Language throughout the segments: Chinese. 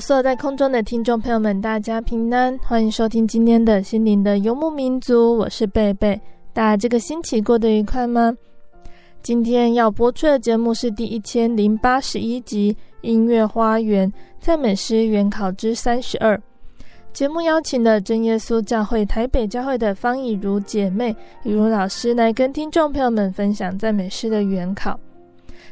所有在空中的听众朋友们，大家平安，欢迎收听今天的心灵的游牧民族，我是贝贝。大家这个星期过得愉快吗？今天要播出的节目是第一千零八十一集《音乐花园赞美诗原考之三十二》。节目邀请了真耶稣教会台北教会的方以如姐妹、以如老师来跟听众朋友们分享赞美诗的原考。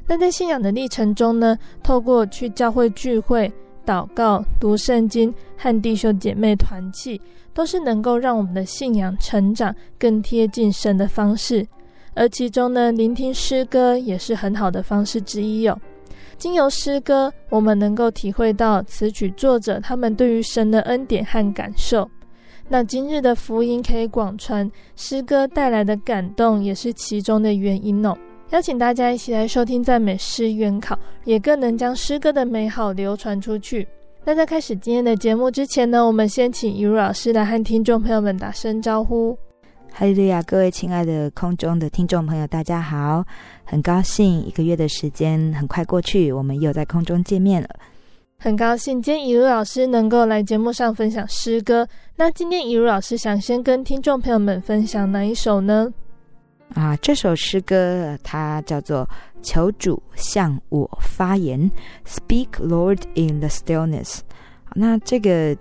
那在信仰的历程中呢，透过去教会聚会。祷告、读圣经和弟兄姐妹团契，都是能够让我们的信仰成长更贴近神的方式。而其中呢，聆听诗歌也是很好的方式之一哟。经由诗歌，我们能够体会到词曲作者他们对于神的恩典和感受。那今日的福音可以广传，诗歌带来的感动也是其中的原因哦。邀请大家一起来收听赞美诗原考，也更能将诗歌的美好流传出去。那在开始今天的节目之前呢，我们先请以如老师来和听众朋友们打声招呼。哈利路亚，各位亲爱的空中的听众朋友，大家好！很高兴一个月的时间很快过去，我们又在空中见面了。很高兴今天以如老师能够来节目上分享诗歌。那今天以如老师想先跟听众朋友们分享哪一首呢？啊，这首诗歌它叫做“求主向我发言 ”，Speak Lord in the stillness。那这个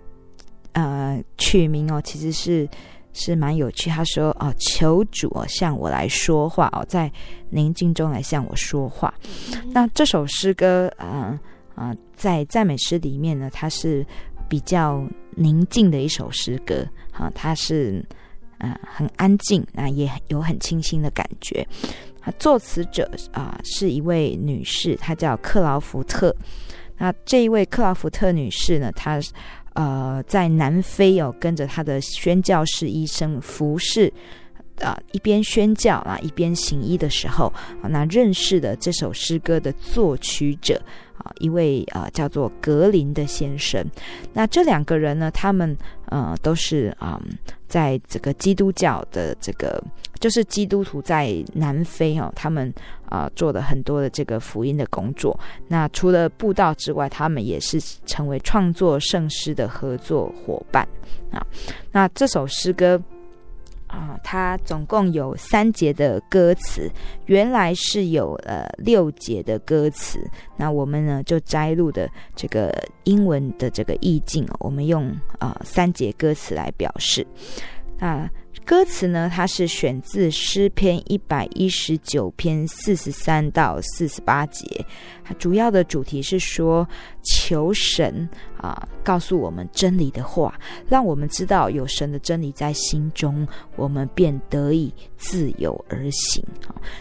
呃曲名哦，其实是是蛮有趣。他说：“哦，求主哦向我来说话哦，在宁静中来向我说话。嗯”那这首诗歌啊啊、呃呃，在赞美诗里面呢，它是比较宁静的一首诗歌。哈、呃，它是。嗯、很安静，那也有很清新的感觉。啊，作词者啊、是一位女士，她叫克劳福特。那这一位克劳福特女士呢，她呃在南非有、哦、跟着她的宣教士医生服侍，啊、一边宣教啊一边行医的时候，那认识的这首诗歌的作曲者啊一位啊、叫做格林的先生。那这两个人呢，他们呃都是啊。在这个基督教的这个，就是基督徒在南非哦，他们啊、做了很多的这个福音的工作。那除了布道之外，他们也是成为创作圣诗的合作伙伴啊。那这首诗歌。啊，它总共有三节的歌词，原来是有呃六节的歌词。那我们呢就摘录的这个英文的这个意境，我们用啊、三节歌词来表示。那歌词呢，它是选自诗篇一百一十九篇四十三到四十八节。它主要的主题是说，求神啊，告诉我们真理的话，让我们知道有神的真理在心中，我们便得以自由而行。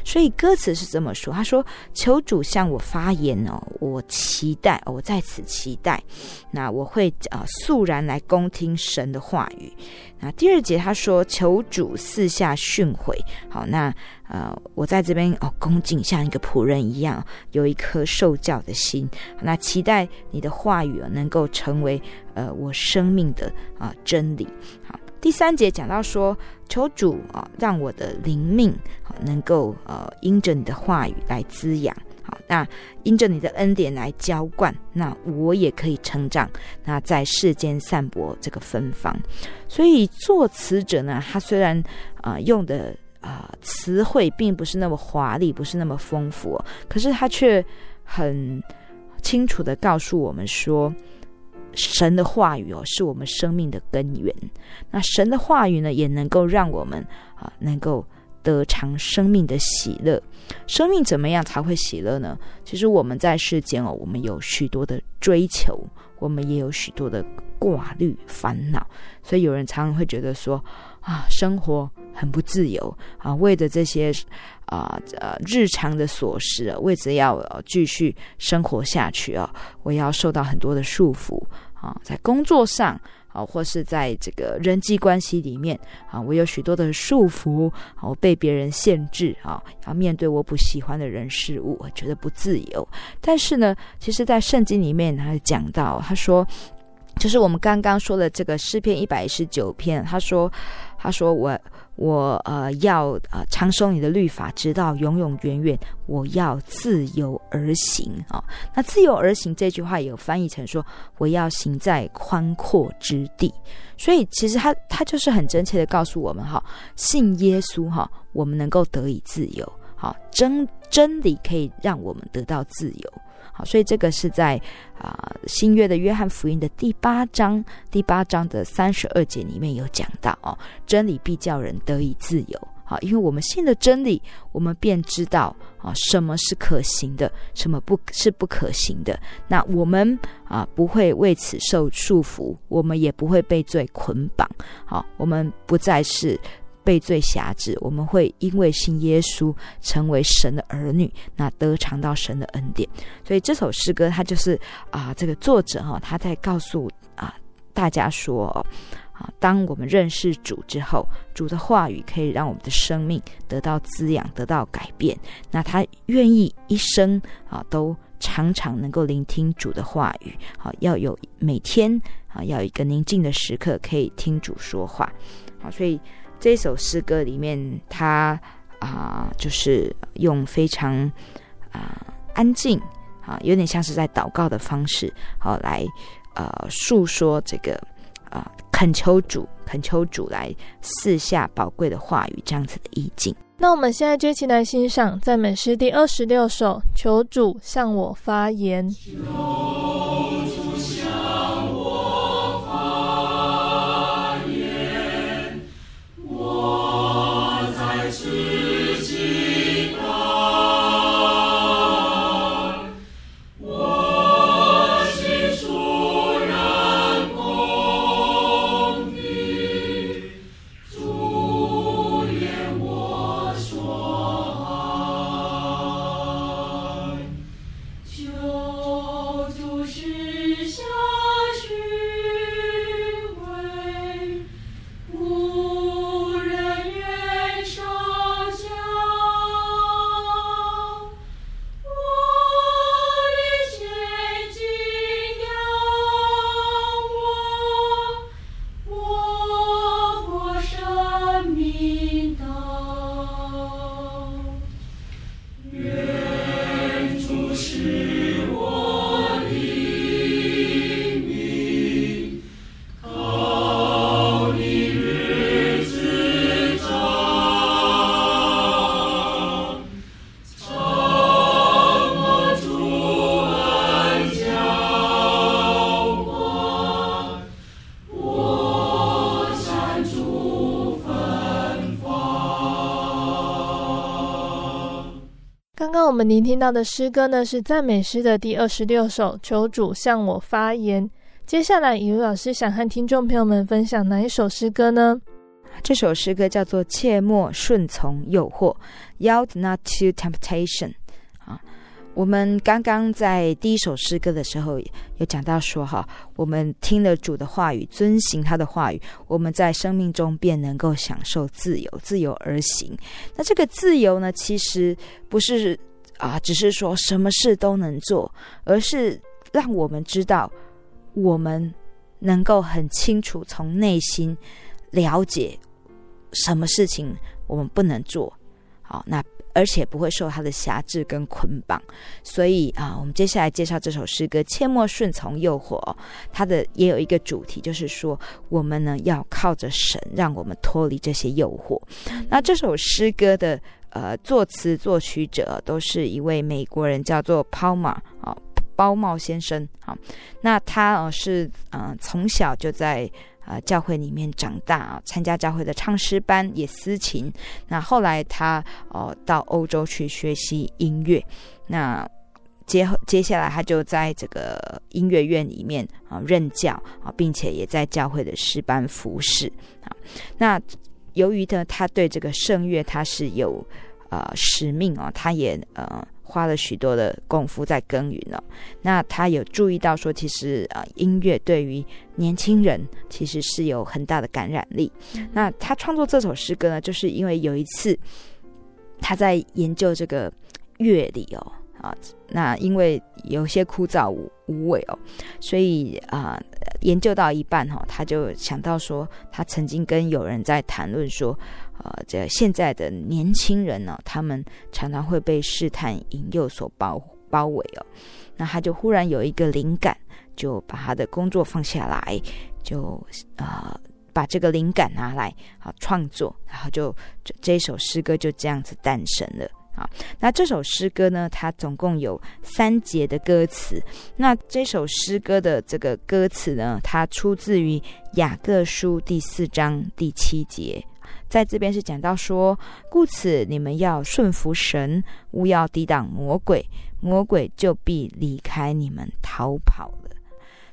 所以歌词是这么说：他说，求主向我发言哦，我期待，我在此期待。那我会啊，肃然来恭听神的话语。那第二节他说，求主四下训诲。好，那。呃，我在这边哦，恭敬像一个仆人一样，有一颗受教的心。那期待你的话语能够成为呃我生命的啊、真理。好，第三节讲到说，求主啊，让我的灵命啊能够呃因着你的话语来滋养，好，那因着你的恩典来浇灌，那我也可以成长，那在世间散播这个芬芳。所以作词者呢，他虽然啊、用的啊、词汇并不是那么华丽，不是那么丰富，可是他却很清楚的告诉我们说。神的话语哦，是我们生命的根源。那神的话语呢，也能够让我们啊，能够得尝生命的喜乐。生命怎么样才会喜乐呢？其实我们在世间哦，我们有许多的追求，我们也有许多的挂虑、烦恼。所以有人常常会觉得说啊，生活很不自由啊，为着这些啊呃日常的琐事，啊为着要继续生活下去啊，我要受到很多的束缚。啊，在工作上啊，或是在这个人际关系里面啊，我有许多的束缚，我被别人限制啊，要面对我不喜欢的人事物，我觉得不自由。但是呢，其实，在圣经里面，他讲到，他说，就是我们刚刚说的这个诗篇一百一十九篇，他说，他说我。我呃要呃长守你的律法，直到永永远远。我要自由而行啊、哦！那自由而行这句话有翻译成说，我要行在宽阔之地。所以其实他他就是很真切的告诉我们哈，信耶稣哈，我们能够得以自由。好，真真理可以让我们得到自由。好，所以这个是在啊、新约的约翰福音的第八章第八章的三十二节里面有讲到哦，真理必叫人得以自由。好，因为我们信的真理，我们便知道啊什么是可行的，什么不是不可行的。那我们啊不会为此受束缚，我们也不会被罪捆绑。好，我们不再是。被罪辖制，我们会因为信耶稣成为神的儿女，那得尝到神的恩典。所以这首诗歌，它就是啊，这个作者哈，他在告诉啊大家说啊，当我们认识主之后，主的话语可以让我们的生命得到滋养，得到改变。那他愿意一生啊，都常常能够聆听主的话语，好，要有每天啊，要有一个宁静的时刻可以听主说话。好，所以。这首诗歌里面，他啊、就是用非常啊、安静啊，有点像是在祷告的方式，好、啊、来呃诉说这个啊，恳求主，恳求主来赐下宝贵的话语，这样子的意境。那我们现在就一起来欣赏赞美诗第二十六首，求主向我发言。们聆听到的诗歌呢，是赞美诗的第二十六首，求主向我发言。接下来，以如老师想和听众朋友们分享哪一首诗歌呢？这首诗歌叫做《切莫顺从诱惑》，Yield not to temptation。啊，我们刚刚在第一首诗歌的时候有讲到说，哈，我们听了主的话语，遵行他的话语，我们在生命中便能够享受自由，自由而行。那这个自由呢，其实不是。啊，只是说什么事都能做，而是让我们知道，我们能够很清楚从内心了解什么事情我们不能做，好，那而且不会受他的辖制跟捆绑。所以啊，我们接下来介绍这首诗歌《切莫顺从诱惑》，它的也有一个主题，就是说我们呢要靠着神，让我们脱离这些诱惑。那这首诗歌的呃作词作曲者都是一位美国人，叫做 Palmer 啊。包茂先生，好，那他哦是呃从小就在呃教会里面长大啊，参加教会的唱诗班，也司琴。那后来他哦到欧洲去学习音乐，那接接下来他就在这个音乐院里面啊任教啊，并且也在教会的诗班服侍啊。那由于呢，他对这个圣乐他是有呃使命哦，他也呃。花了许多的功夫在耕耘了。那他有注意到说，其实呃，音乐对于年轻人其实是有很大的感染力。那他创作这首诗歌呢，就是因为有一次他在研究这个乐理哦啊，那因为有些枯燥无无味哦，所以啊，研究到一半哈，他就想到说，他曾经跟有人在谈论说。呃，这现在的年轻人呢，他们常常会被试探、引诱所包包围哦。那他就忽然有一个灵感，就把他的工作放下来，就呃把这个灵感拿来啊创作，然后就这这首诗歌就这样子诞生了啊。那这首诗歌呢，它总共有三节的歌词。那这首诗歌的这个歌词呢，它出自于雅各书第四章第七节。在这边是讲到说，故此你们要顺服神，勿要抵挡魔鬼，魔鬼就必离开你们逃跑了。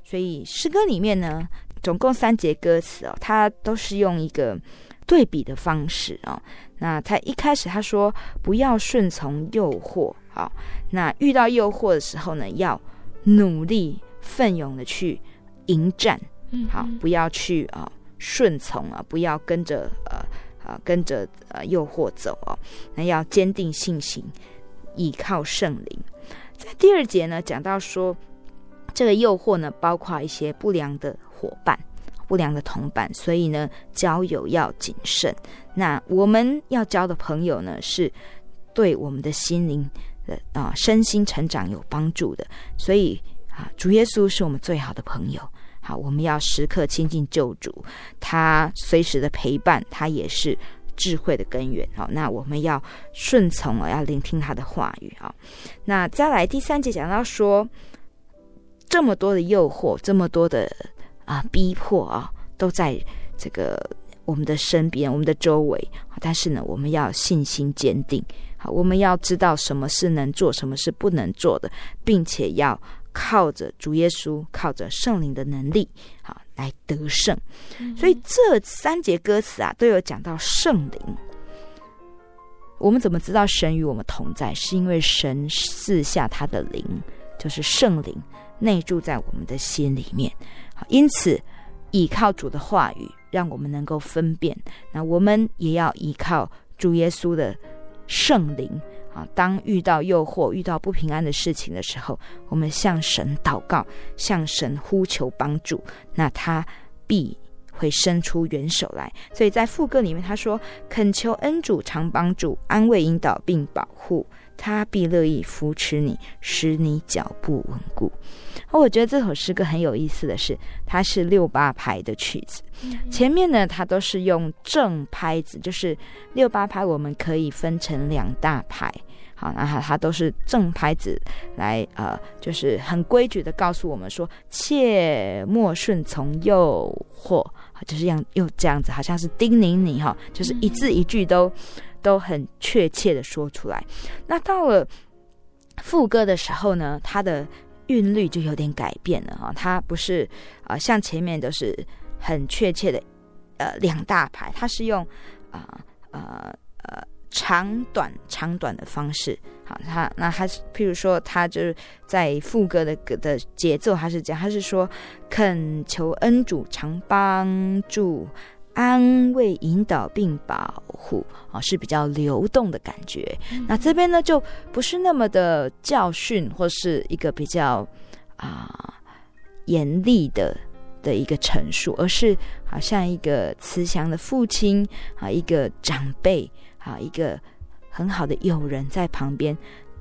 所以诗歌里面呢，总共三节歌词哦，它都是用一个对比的方式哦。那他一开始他说不要顺从诱惑，好，那遇到诱惑的时候呢，要努力奋勇的去迎战，好，不要去啊顺从啊，不要跟着呃。啊，跟着呃诱惑走哦，那要坚定信心，依靠圣灵。在第二节呢，讲到说这个诱惑呢，包括一些不良的伙伴、不良的同伴，所以呢，交友要谨慎。那我们要交的朋友呢，是对我们的心灵的啊身心成长有帮助的。所以啊，主耶稣是我们最好的朋友。好，我们要时刻亲近救主，他随时的陪伴，他也是智慧的根源。好，那我们要顺从啊，要聆听他的话语啊。那再来第三节讲到说，这么多的诱惑，这么多的啊逼迫啊，都在这个我们的身边，我们的周围。但是呢，我们要信心坚定。好，我们要知道什么是能做，什么是不能做的，并且要。靠着主耶稣，靠着圣灵的能力，好来得胜。所以这三节歌词啊，都有讲到圣灵。我们怎么知道神与我们同在？是因为神赐下他的灵，就是圣灵内住在我们的心里面。因此依靠主的话语，让我们能够分辨。那我们也要依靠主耶稣的圣灵。啊，当遇到诱惑、遇到不平安的事情的时候，我们向神祷告，向神呼求帮助，那他必会伸出援手来。所以在副歌里面，他说：“恳求恩主常帮助，安慰引导并保护，他必乐意扶持你，使你脚步稳固。”而我觉得这首诗歌很有意思的是，它是六八拍的曲子，前面呢，它都是用正拍子，就是六八拍，我们可以分成两大拍，好，然后它都是正拍子来，呃，就是很规矩的告诉我们说，切莫顺从诱惑，就是这样又这样子，好像是叮咛你哈，就是一字一句都都很确切的说出来。那到了副歌的时候呢，它的韵律就有点改变了啊，它不是啊、像前面都是很确切的，呃，两大排，它是用啊呃呃长短长短的方式，好，它那它是譬如说，它就是在副歌的的节奏，它是这样，它是说恳求恩主常帮助。安慰、引导并保护啊，是比较流动的感觉。那这边呢，就不是那么的教训，或是一个比较啊严厉的的一个陈述，而是好像一个慈祥的父亲啊，一个长辈啊，一个很好的友人在旁边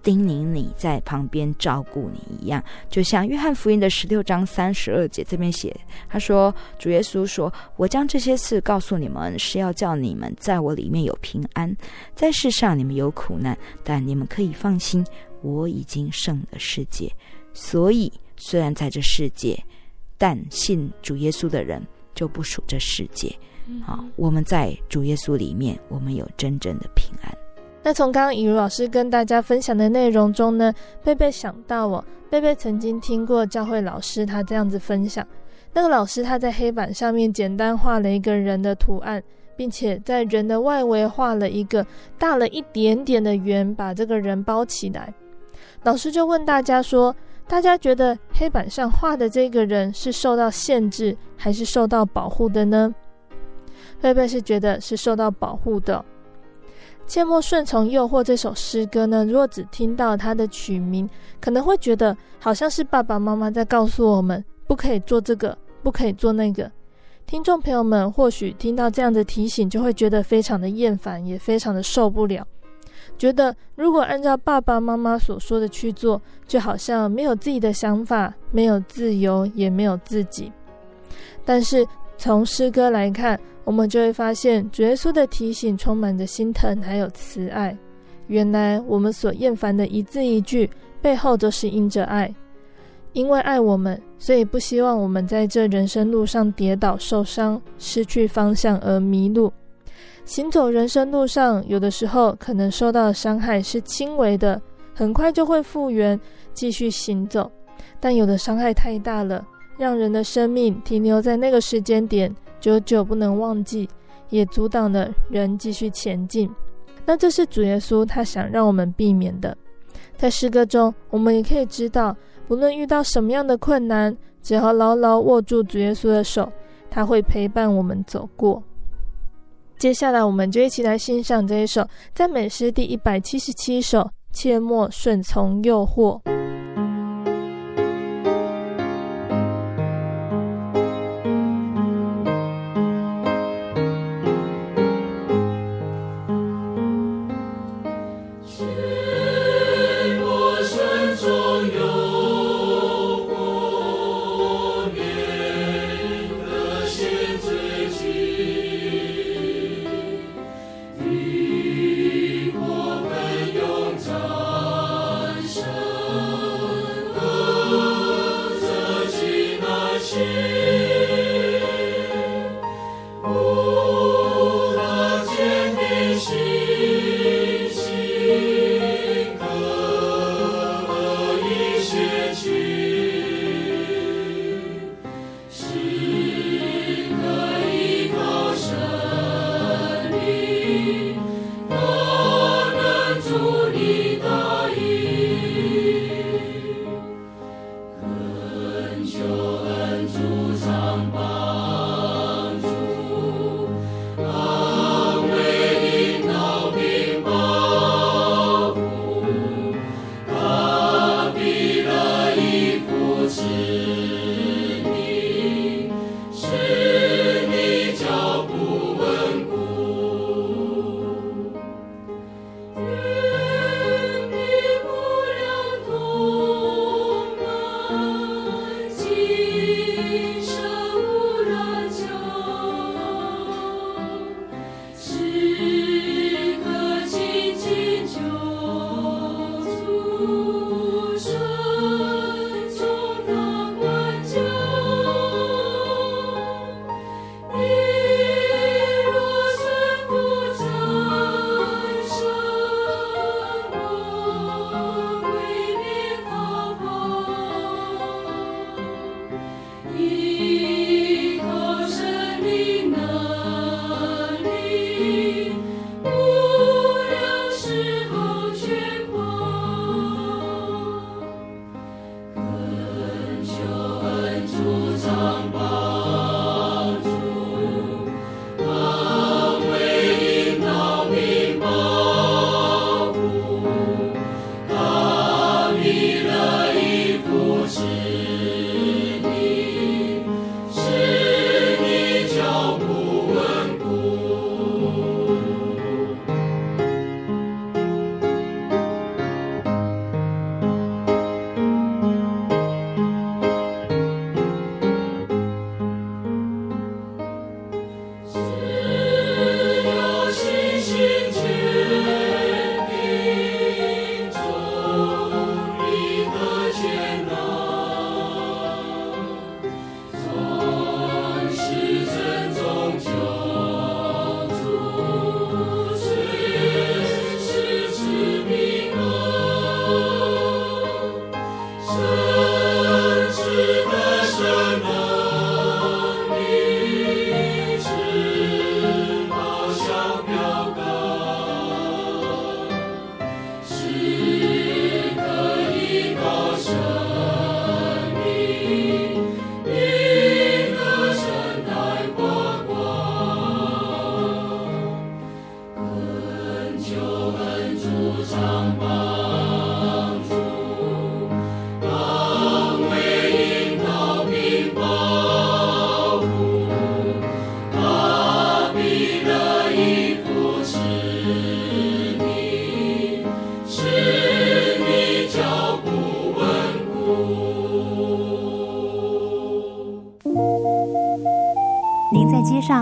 叮咛你，在旁边照顾你一样。就像约翰福音的十六章三十二节这边写，他说：“主耶稣说，我将这些事告诉你们，是要叫你们在我里面有平安。在世上你们有苦难，但你们可以放心，我已经胜了世界。所以，虽然在这世界。”但信主耶稣的人就不属这世界。好，我们在主耶稣里面，我们有真正的平安。那从刚刚以如老师跟大家分享的内容中呢，贝贝想到哦，贝贝曾经听过教会老师他这样子分享，那个老师他在黑板上面简单画了一个人的图案，并且在人的外围画了一个大了一点点的圆，把这个人包起来。老师就问大家说，大家觉得黑板上画的这个人是受到限制还是受到保护的呢？贝贝是觉得是受到保护的。切莫顺从诱惑这首诗歌呢，如果只听到它的曲名，可能会觉得好像是爸爸妈妈在告诉我们不可以做这个，不可以做那个。听众朋友们或许听到这样的提醒，就会觉得非常的厌烦，也非常的受不了。觉得如果按照爸爸妈妈所说的去做，就好像没有自己的想法，没有自由，也没有自己。但是从诗歌来看，我们就会发现，主耶稣的提醒充满着心疼，还有慈爱。原来我们所厌烦的一字一句，背后都是因着爱，因为爱我们，所以不希望我们在这人生路上跌倒受伤，失去方向而迷路。行走人生路上，有的时候可能受到的伤害是轻微的，很快就会复原，继续行走；但有的伤害太大了，让人的生命停留在那个时间点，久久不能忘记，也阻挡了人继续前进。那这是主耶稣他想让我们避免的。在诗歌中，我们也可以知道，不论遇到什么样的困难，只要牢牢握住主耶稣的手，他会陪伴我们走过。接下来，我们就一起来欣赏这一首赞美诗第一百七十七首《切莫顺从诱惑》。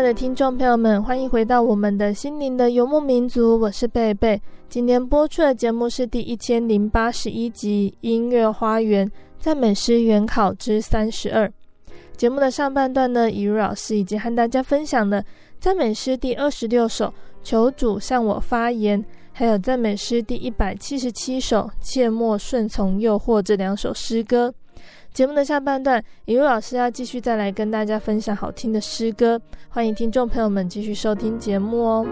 爱的听众朋友们，欢迎回到我们的心灵的游牧民族，我是贝贝。今天播出的节目是第一千零八十一集《音乐花园赞美诗原考之三十二》。节目的上半段呢，以如老师已经和大家分享了赞美诗第二十六首《求主向我发言》，还有赞美诗第一百七十七首《切莫顺从诱惑》这两首诗歌。节目的下半段，一位老师要继续再来跟大家分享好听的诗歌，欢迎听众朋友们继续收听节目哦。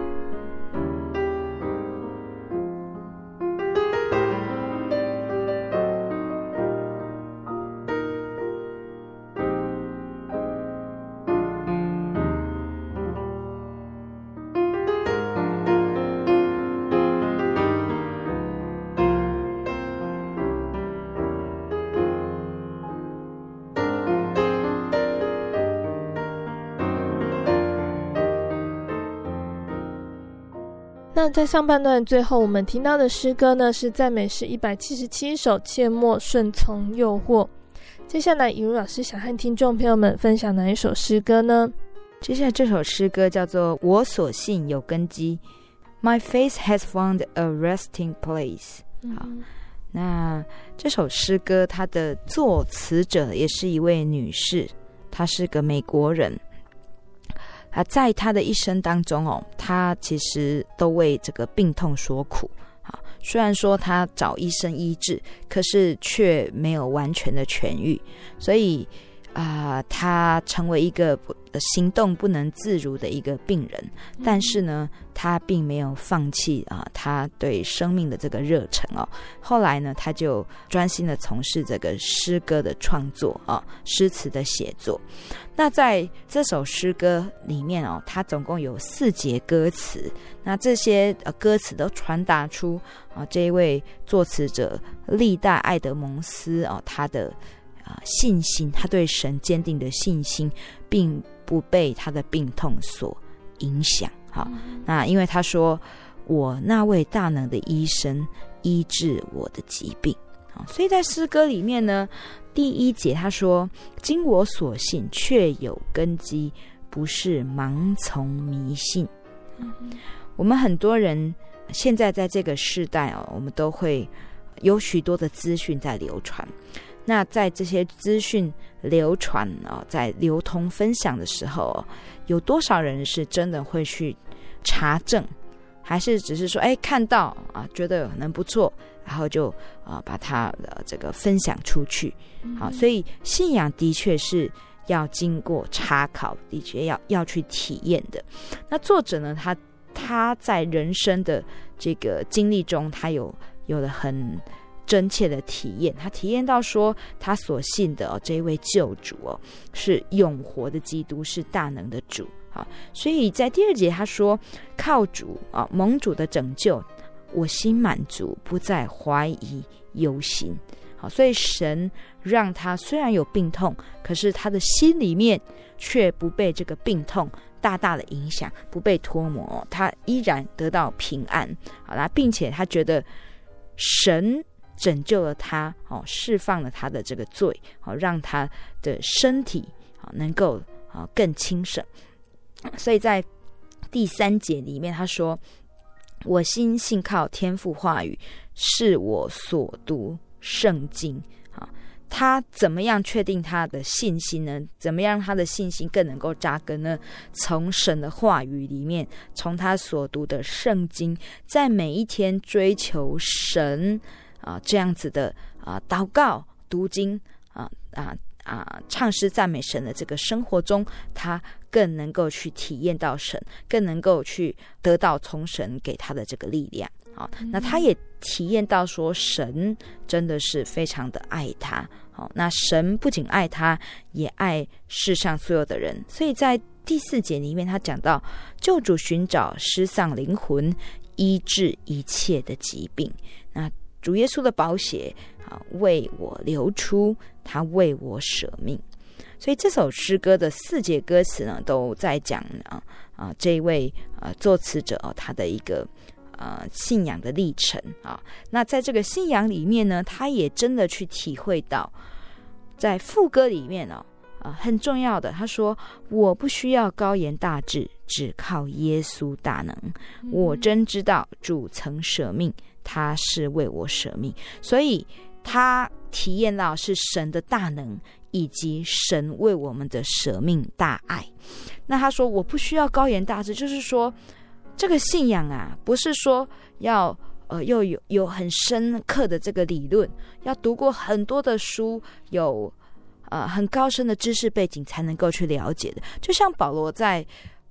那在上半段最后，我们听到的诗歌呢，是赞美诗一百七十七首《切莫顺从诱惑》。接下来，尹如老师想和听众朋友们分享哪一首诗歌呢？接下来这首诗歌叫做《我所信有根基》，My faith has found a resting place。好，那这首诗歌它的作词者也是一位女士，她是个美国人。啊，在他的一生当中哦，他其实都为这个病痛所苦啊。虽然说他找医生医治，可是却没有完全的痊愈，所以。啊、呃，他成为一个不行动不能自如的一个病人，但是呢，他并没有放弃啊、呃，他对生命的这个热忱哦。后来呢，他就专心的从事这个诗歌的创作啊，诗词的写作。那在这首诗歌里面哦，它总共有四节歌词，那这些呃歌词都传达出啊，这一位作词者历代爱德蒙斯哦，他的。啊，信心，他对神坚定的信心，并不被他的病痛所影响。好，那因为他说：“我那位大能的医生医治我的疾病。”好，所以在诗歌里面呢，第一节他说：“经我所信，确有根基，不是盲从迷信。”我们很多人现在在这个时代哦，我们都会有许多的资讯在流传。那在这些资讯流传啊，在流通分享的时候，有多少人是真的会去查证，还是只是说，哎，看到啊，觉得可能不错，然后就啊把它的这个分享出去？好，所以信仰的确是要经过查考，的确要要去体验的。那作者呢，他他在人生的这个经历中，他有有了很。真切的体验，他体验到说，他所信的哦，这一位救主哦，是永活的基督，是大能的主啊。所以在第二节他说，靠主啊，蒙主的拯救，我心满足，不再怀疑忧心。好，所以神让他虽然有病痛，可是他的心里面却不被这个病痛大大的影响，不被拖磨，他依然得到平安。好啦，并且他觉得神。拯救了他，哦，释放了他的这个罪，哦，让他的身体啊能够啊更轻省。所以在第三节里面，他说：“我心信靠天赋话语，是我所读圣经。”啊，他怎么样确定他的信心呢？怎么样让他的信心更能够扎根呢？从神的话语里面，从他所读的圣经，在每一天追求神。啊，这样子的啊，祷告、读经啊啊啊，唱诗赞美神的这个生活中，他更能够去体验到神，更能够去得到从神给他的这个力量。啊，那他也体验到说，神真的是非常的爱他。好，那神不仅爱他，也爱世上所有的人。所以在第四节里面，他讲到救主寻找失丧灵魂，医治一切的疾病。那主耶稣的宝血啊，为我流出，他为我舍命。所以这首诗歌的四节歌词呢，都在讲啊啊这一位啊作词者哦，他的一个啊信仰的历程啊。那在这个信仰里面呢，他也真的去体会到，在副歌里面哦啊很重要的，他说：“我不需要高言大志，只靠耶稣大能。我真知道主曾舍命。”他是为我舍命，所以他体验到是神的大能，以及神为我们的舍命大爱。那他说：“我不需要高言大志，就是说，这个信仰啊，不是说要呃，又有有很深刻的这个理论，要读过很多的书，有呃很高深的知识背景才能够去了解的。就像保罗在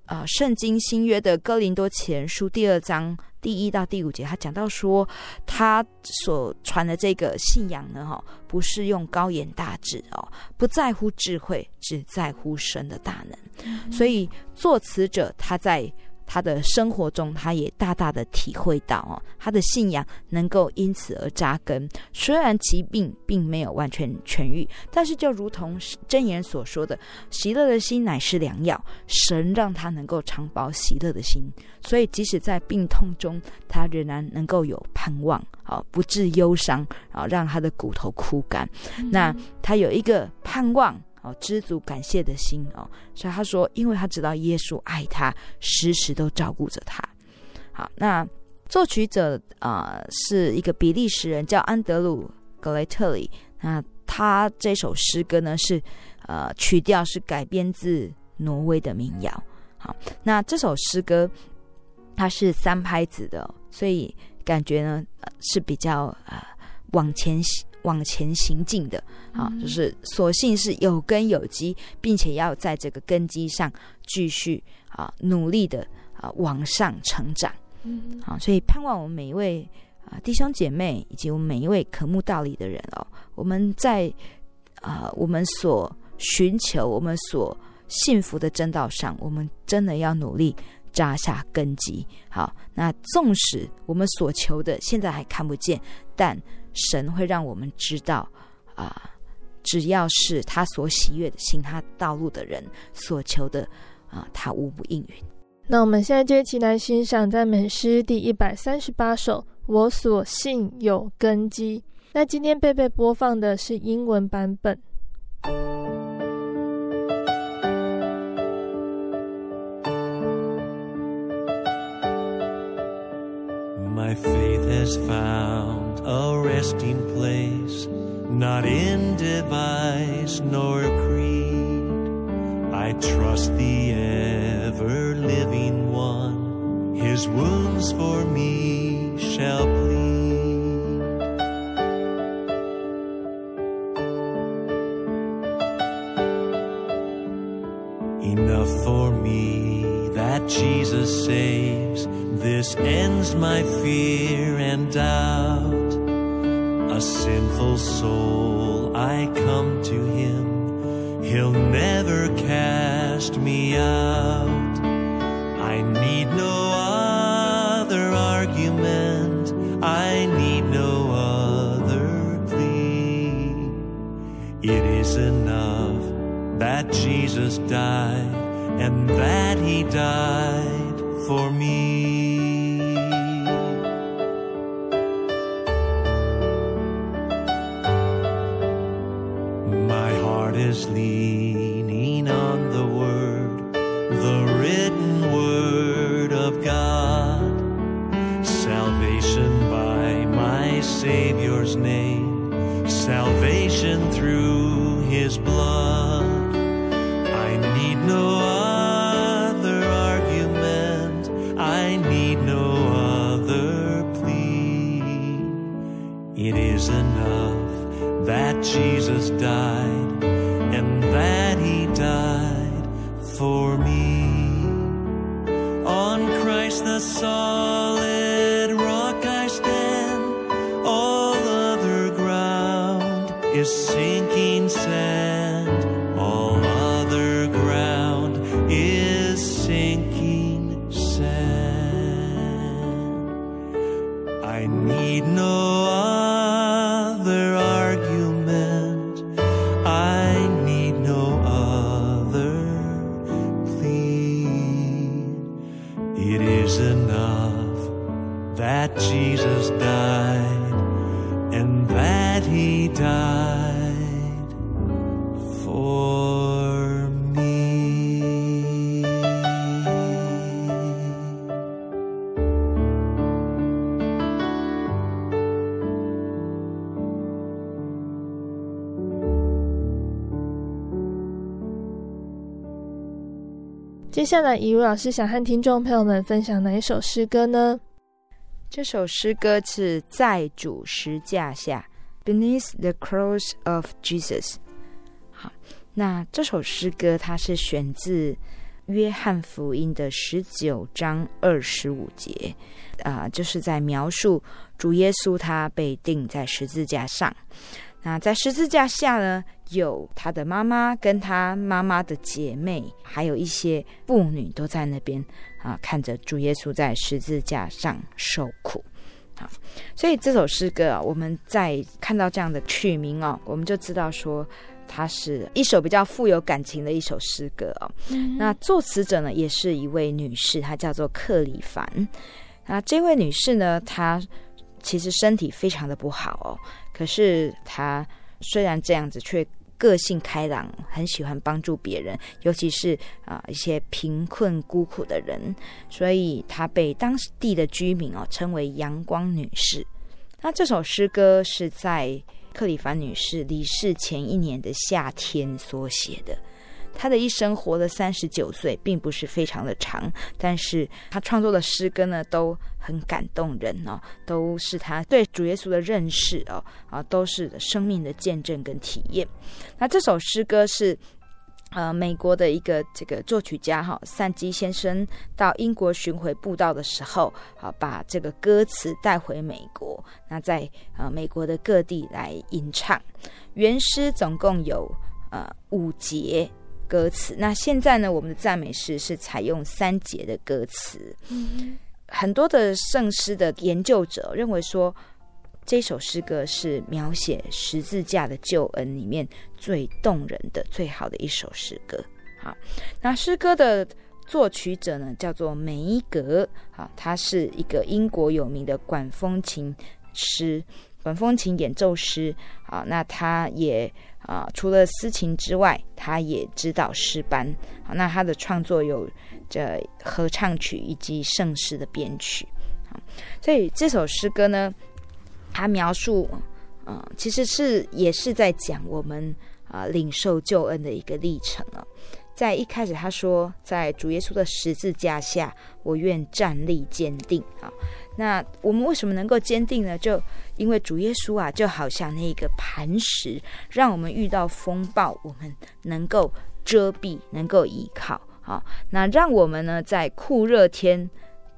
呃圣经新约的哥林多前书第二章第一到第五节，他讲到说，他所传的这个信仰呢，哈，不是用高言大智哦，不在乎智慧，只在乎神的大能。嗯、所以作词者他在。他的生活中，他也大大的体会到哦，他的信仰能够因此而扎根。虽然疾病并没有完全痊愈，但是就如同箴言所说的：“喜乐的心乃是良药。”神让他能够常保喜乐的心，所以即使在病痛中，他仍然能够有盼望，啊，不致忧伤，啊，让他的骨头枯干。嗯、那他有一个盼望。哦知足感谢的心哦，所以他说，因为他知道耶稣爱他，时时都照顾着他。好，那作曲者啊、是一个比利时人，叫安德鲁·格雷特里。那他这首诗歌呢是呃曲调是改编自挪威的民谣。好，那这首诗歌它是三拍子的，所以感觉呢、是比较呃往前往前行进的啊，就是所幸是有根有基，并且要在这个根基上继续啊努力的啊往上成长。嗯，好，所以盼望我们每一位啊弟兄姐妹以及我们每一位渴慕道理的人哦，我们在啊我们所寻求、我们所幸福的真道上，我们真的要努力扎下根基。好，那纵使我们所求的现在还看不见，但神会让我们知道，啊、呃，只要是他所喜悦的、行他道路的人所求的，啊、呃，他无不应允。那我们现在就一起来欣赏赞美诗第一百三十八首《我所信有根基》。那今天贝贝播放的是英文版本。My faith has found a resting place, not in device nor creed. I trust the ever living one, his wounds for me shall plead. Enough for me that Jesus saves, this ends my fear and doubt a sinful soul, I come to him. He'll never cast me out. I need no other argument. I need no other plea. It is enough that Jesus died and that he died 下来，怡如老师想和听众朋友们分享哪一首诗歌呢？这首诗歌是在主十架下，Beneath the Cross of Jesus。好，那这首诗歌它是选自约翰福音的十九章二十五节，啊、就是在描述主耶稣他被钉在十字架上。那在十字架下呢，有他的妈妈跟他妈妈的姐妹，还有一些妇女都在那边啊，看着主耶稣在十字架上受苦。好，所以这首诗歌啊，我们在看到这样的曲名哦，我们就知道说，它是一首比较富有感情的一首诗歌哦。嗯、那作词者呢，也是一位女士，她叫做克里凡。那这位女士呢，她其实身体非常的不好哦。可是她虽然这样子，却个性开朗，很喜欢帮助别人，尤其是啊一些贫困孤苦的人，所以他被当地的居民哦称为“阳光女士”。那这首诗歌是在克里凡女士离世前一年的夏天所写的。他的一生活了三十九岁，并不是非常的长，但是他创作的诗歌呢，都很感动人哦，都是他对主耶稣的认识哦，啊，都是生命的见证跟体验。那这首诗歌是呃美国的一个这个作曲家哈散基先生到英国巡回布道的时候，好把这个歌词带回美国，那在呃美国的各地来吟唱。原诗总共有呃五节。歌词。那现在呢，我们的赞美诗是采用三节的歌词。嗯，很多的圣诗的研究者认为说，这首诗歌是描写十字架的救恩里面最动人的、最好的一首诗歌。好，那诗歌的作曲者呢，叫做梅格。好，他是一个英国有名的管风琴师、管风琴演奏师。好，那他也。啊，除了司琴之外，他也指导诗班。好，那他的创作有这合唱曲以及圣诗的编曲。所以这首诗歌呢，他描述，嗯、其实是也是在讲我们啊、领受救恩的一个历程啊。在一开始他说，在主耶稣的十字架下，我愿站立坚定啊。那我们为什么能够坚定呢？就因为主耶稣啊，就好像那个磐石，让我们遇到风暴，我们能够遮蔽，能够依靠。好，那让我们呢，在酷热天，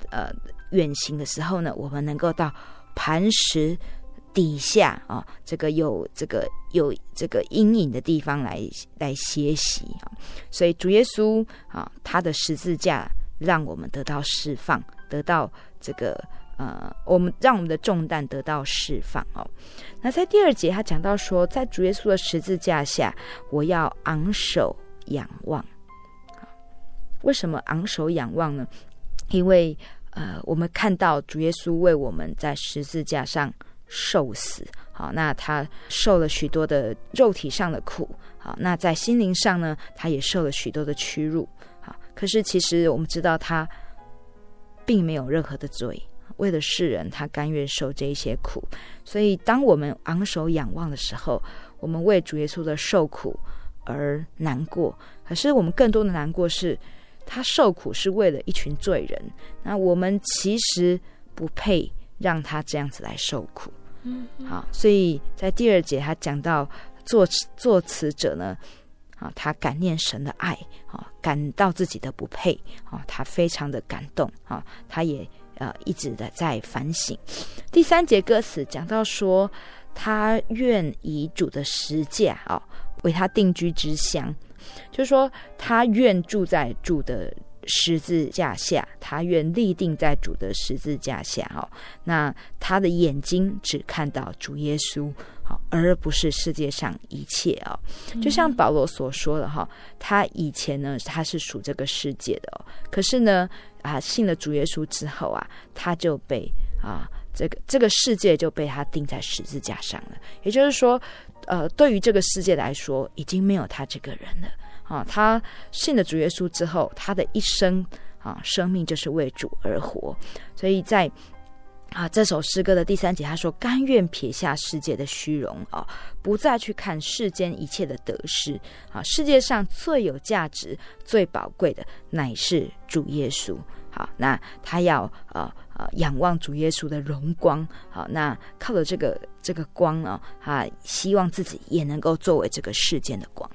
呃，远行的时候呢，我们能够到磐石底下啊，这个有这个有这个阴影的地方来来歇息啊。所以主耶稣啊，他的十字架让我们得到释放，得到这个。呃，我们让我们的重担得到释放哦。那在第二节，他讲到说，在主耶稣的十字架下，我要昂首仰望。为什么昂首仰望呢？因为呃，我们看到主耶稣为我们在十字架上受死，好，那他受了许多的肉体上的苦，好，那在心灵上呢，他也受了许多的屈辱，好，可是其实我们知道他并没有任何的罪。为了世人，他甘愿受这一些苦，所以当我们昂首仰望的时候，我们为主耶稣的受苦而难过。可是我们更多的难过是，他受苦是为了一群罪人，那我们其实不配让他这样子来受苦。嗯，好，所以在第二节他讲到作作词者呢，啊，他感念神的爱，啊，感到自己的不配，啊，他非常的感动，啊，他也。呃，一直的在反省。第三节歌词讲到说，他愿以主的十架为他定居之乡，就是说他愿住在主的十字架下，他愿立定在主的十字架下。那他的眼睛只看到主耶稣。而不是世界上一切啊、哦，就像保罗所说的哈，他以前呢，他是属这个世界的哦，可是呢啊，信了主耶稣之后啊，他就被啊这个这个世界就被他钉在十字架上了。也就是说，呃，对于这个世界来说，已经没有他这个人了啊。他信了主耶稣之后，他的一生啊，生命就是为主而活，所以在。啊，这首诗歌的第三节，他说：“甘愿撇下世界的虚荣啊，不再去看世间一切的得失啊。世界上最有价值、最宝贵的，乃是主耶稣。好，那他要呃呃仰望主耶稣的荣光。好，那靠着这个这个光呢，他希望自己也能够作为这个世间的光。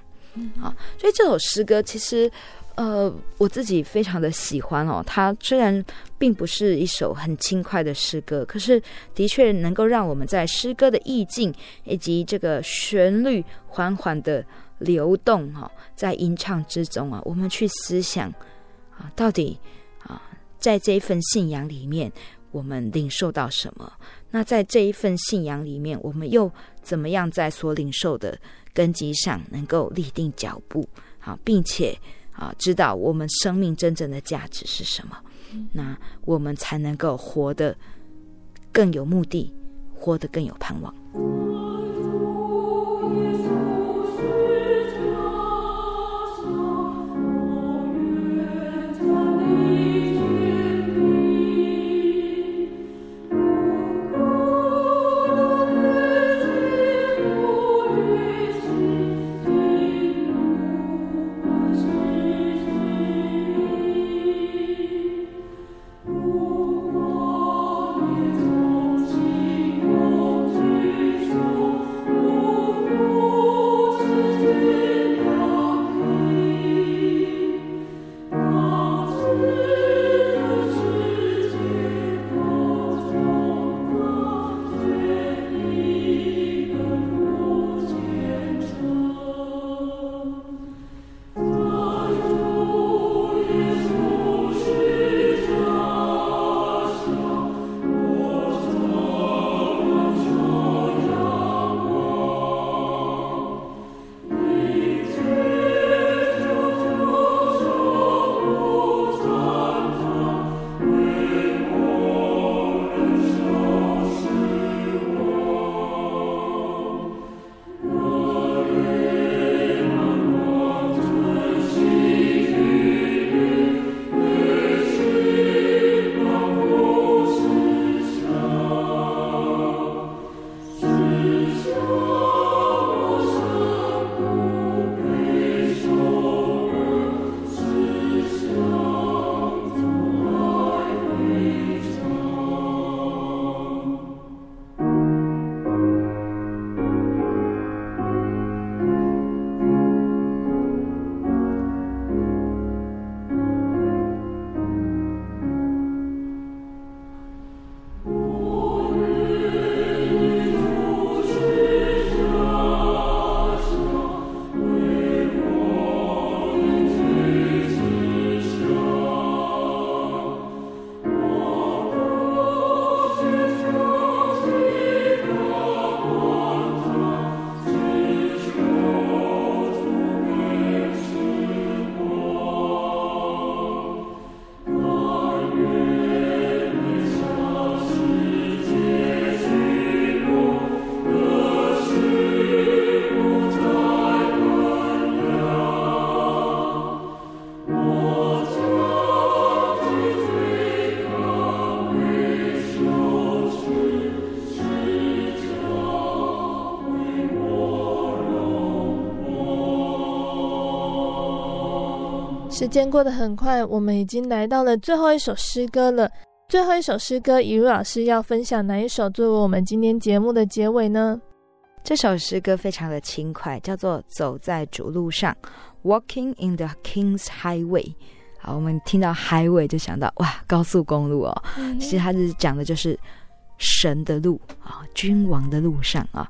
啊，所以这首诗歌其实。呃，我自己非常的喜欢哦。它虽然并不是一首很轻快的诗歌，可是的确能够让我们在诗歌的意境以及这个旋律缓缓的流动哈，在吟唱之中啊，我们去思想啊，到底啊，在这一份信仰里面，我们领受到什么？那在这一份信仰里面，我们又怎么样在所领受的根基上能够立定脚步？好，并且。啊，知道我们生命真正的价值是什么，那我们才能够活得更有目的，活得更有盼望。时间过得很快，我们已经来到了最后一首诗歌了。最后一首诗歌，以如老师要分享哪一首作为我们今天节目的结尾呢？这首诗歌非常的轻快，叫做《走在主路上》（Walking in the King's Highway）。好，我们听到 Highway 就想到哇，高速公路哦。嗯、其实它是讲的就是神的路啊，君王的路上啊。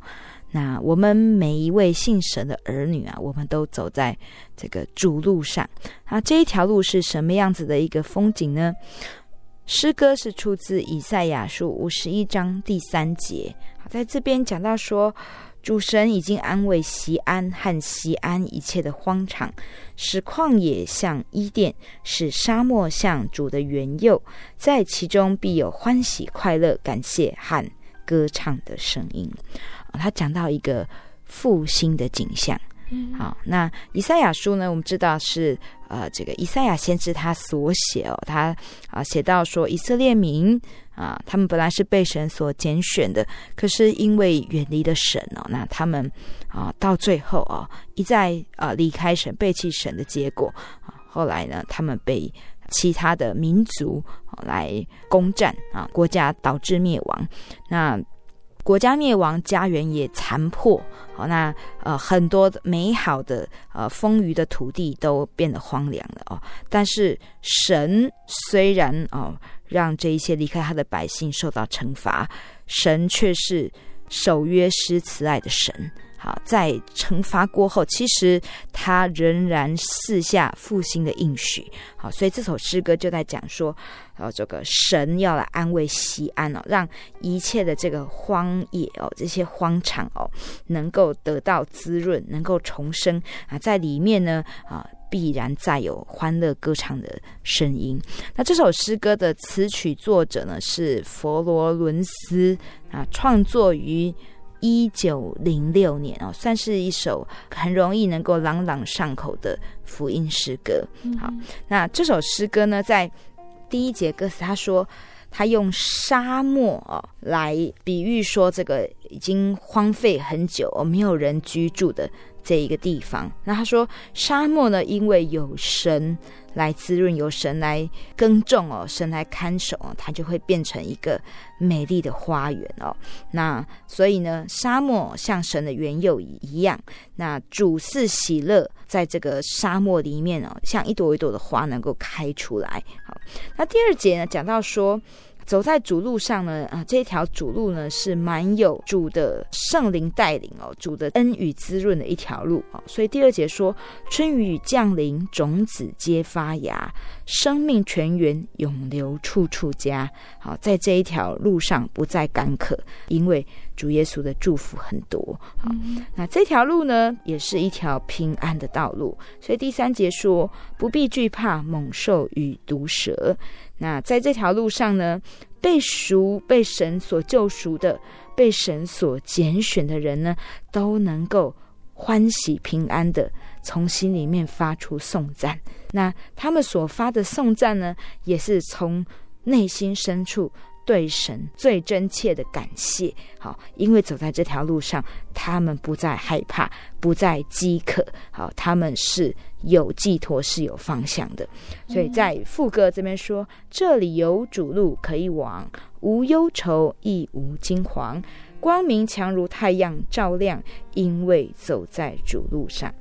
那我们每一位信神的儿女啊，我们都走在这个主路上。那，这一条路是什么样子的一个风景呢？诗歌是出自以赛亚书五十一章第三节。好，在这边讲到说，主神已经安慰锡安和锡安一切的荒场，使旷野像伊甸，使沙漠像主的园囿，在其中必有欢喜快乐、感谢和歌唱的声音。他讲到一个复兴的景象。好，那以赛亚书呢？我们知道是呃，这个以赛亚先知他所写哦，他啊写到说，以色列民啊，他们本来是被神所拣选的，可是因为远离了神哦，那他们啊到最后啊一再啊离开神、背弃神的结果啊，后来呢，他们被其他的民族来攻占啊，国家导致灭亡。那国家灭亡，家园也残破。好，那呃很多美好的呃丰腴的土地都变得荒凉了哦。但是神虽然哦让这一些离开他的百姓受到惩罚，神却是守约施慈爱的神。好，在惩罚过后，其实他仍然四下复兴的应许。好，所以这首诗歌就在讲说，呃，这个神要来安慰西安哦，让一切的这个荒野哦，这些荒场哦，能够得到滋润，能够重生啊，在里面呢啊，必然再有欢乐歌唱的声音。那这首诗歌的词曲作者呢是佛罗伦斯啊，创作于。一九零六年哦，算是一首很容易能够朗朗上口的福音诗歌。好，那这首诗歌呢，在第一节歌词，他说他用沙漠哦来比喻说这个已经荒废很久哦，没有人居住的这一个地方。那他说沙漠呢，因为有神。来滋润，由神来耕种哦，神来看守哦，它就会变成一个美丽的花园哦。那所以呢，沙漠像神的原有一样，那主是喜乐在这个沙漠里面哦，像一朵一朵的花能够开出来。好，那第二节呢，讲到说。走在主路上呢，啊，这条主路呢是蛮有主的圣灵带领哦，主的恩与滋润的一条路哦。所以第二节说，春雨降临，种子皆发芽，生命泉源永流处处家。好，在这一条路上不再干渴，因为主耶稣的祝福很多。好，那这条路呢，也是一条平安的道路。所以第三节说，不必惧怕猛兽与毒蛇。那在这条路上呢，被赎、被神所救赎的、被神所拣选的人呢，都能够欢喜平安的从心里面发出颂赞。那他们所发的颂赞呢，也是从内心深处。对神最真切的感谢，好，因为走在这条路上，他们不再害怕，不再饥渴，好，他们是有寄托，是有方向的。所以在副歌这边说：“、这里有主路可以往，无忧愁，亦无惊惶，光明强如太阳照亮，因为走在主路上。”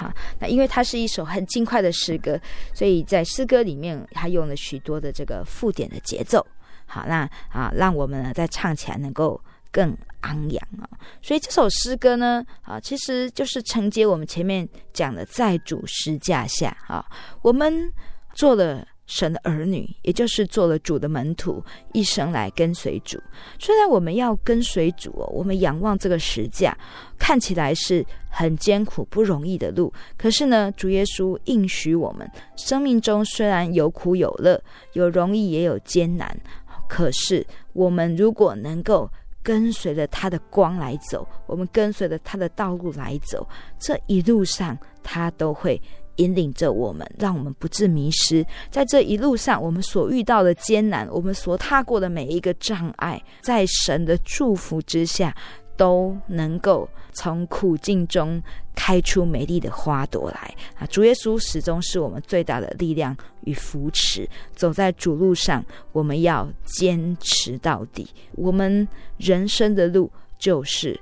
啊，那因为它是一首很轻快的诗歌，所以在诗歌里面，它用了许多的这个附点的节奏。好，那啊，让我们呢在唱起来能够更昂扬啊。所以这首诗歌呢，啊，其实就是承接我们前面讲的，在主诗架下啊，我们做了神的儿女，也就是做了主的门徒，一生来跟随主。虽然我们要跟随主，我们仰望这个十架，看起来是很艰苦不容易的路，可是呢，主耶稣应许我们，生命中虽然有苦有乐，有容易也有艰难。可是，我们如果能够跟随着他的光来走，我们跟随着他的道路来走，这一路上他都会引领着我们，让我们不致迷失。在这一路上，我们所遇到的艰难，我们所踏过的每一个障碍，在神的祝福之下，都能够从苦境中开出美丽的花朵来啊！主耶稣始终是我们最大的力量与扶持。走在主路上，我们要坚持到底。我们人生的路就是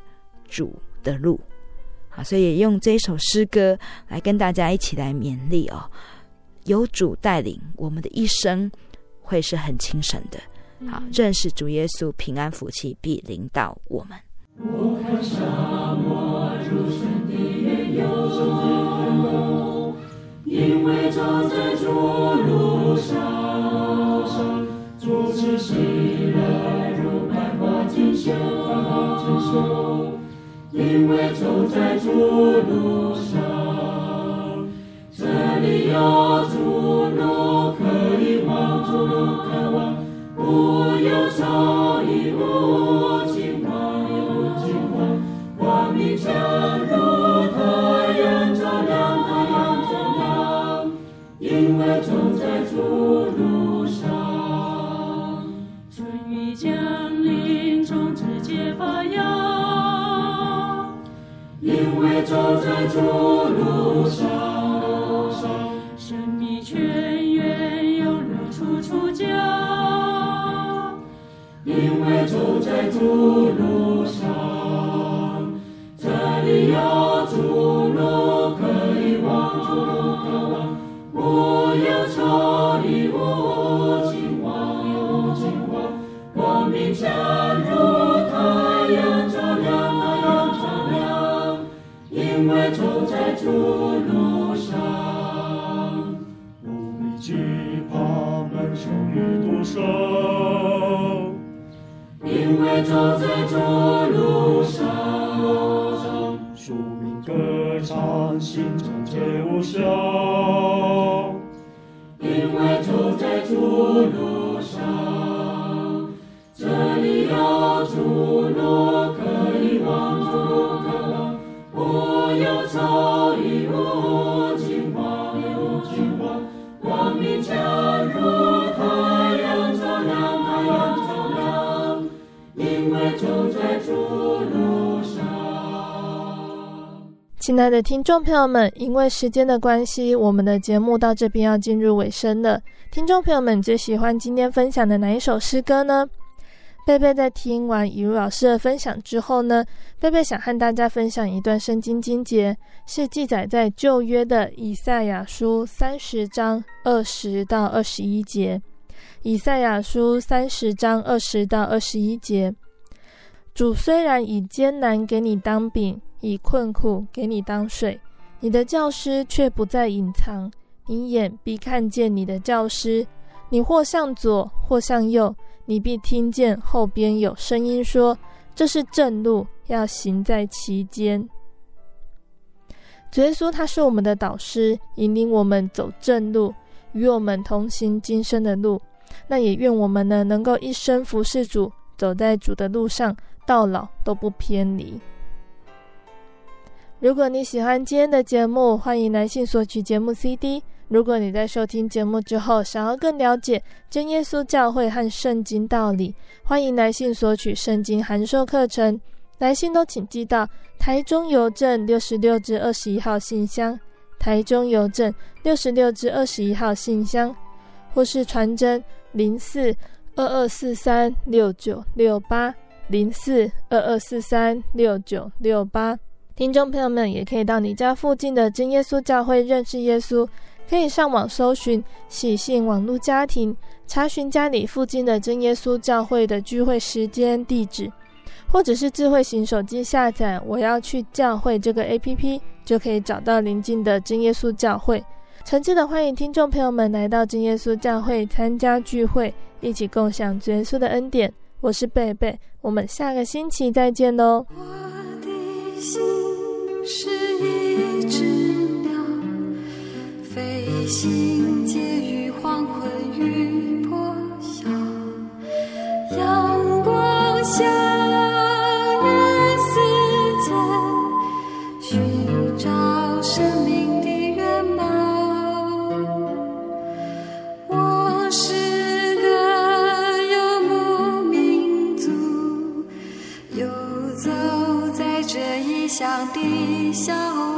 主的路啊！所以也用这首诗歌来跟大家一起来勉励哦。有主带领，我们的一生会是很轻省的。好，认识主耶稣，平安福气必临到我们。我看沙漠如神的因为走在主路上，主赐喜乐如百花竞秀，因为走在主路上，这里有主路可以往，主路可往，无忧愁，亦无惊慌。强如太阳照亮，太阳照亮，因为走走在主路上。生命泉源涌流处处佳，因为走在主路上。这里有出路可以往，出路可往，无忧愁，亦无惊慌，亦无惊慌。光明加走在主路上。因为走在主路上，宿命歌唱，心中皆无声。亲爱的听众朋友们，因为时间的关系，我们的节目到这边要进入尾声了。听众朋友们最喜欢今天分享的哪一首诗歌呢？贝贝在听完以如老师的分享之后呢，贝贝想和大家分享一段圣经经节，是记载在旧约的以赛亚书三十章二十到二十一节。以赛亚书三十章二十到二十一节，主虽然以艰难给你当饼。以困苦给你当水，你的教师却不再隐藏，你眼必看见你的教师。你或向左，或向右，你必听见后边有声音说：“这是正路，要行在其间。”主耶稣他是我们的导师，引领我们走正路，与我们同行今生的路。那也愿我们呢，能够一生服侍主，走在主的路上，到老都不偏离。如果你喜欢今天的节目，欢迎来信索取节目 CD。如果你在收听节目之后，想要更了解真耶稣教会和圣经道理，欢迎来信索取圣经函授课程。来信都请寄到台中邮政六十六至二十一号信箱，台中邮政六十六至二十一号信箱，或是传真零四二二四三六九六八零四二二四三六九六八。听众朋友们也可以到你家附近的真耶稣教会认识耶稣，可以上网搜寻喜信网络家庭，查询家里附近的真耶稣教会的聚会时间、地址，或者是智慧型手机下载“我要去教会”这个 APP，就可以找到邻近的真耶稣教会。诚挚的欢迎听众朋友们来到真耶稣教会参加聚会，一起共享主耶稣的恩典。我是贝贝，我们下个星期再见喽。是一只，心结于黄昏与破晓，阳光下，与世界寻找生命的圆满。我是个游牧民族，游走在这异乡的小。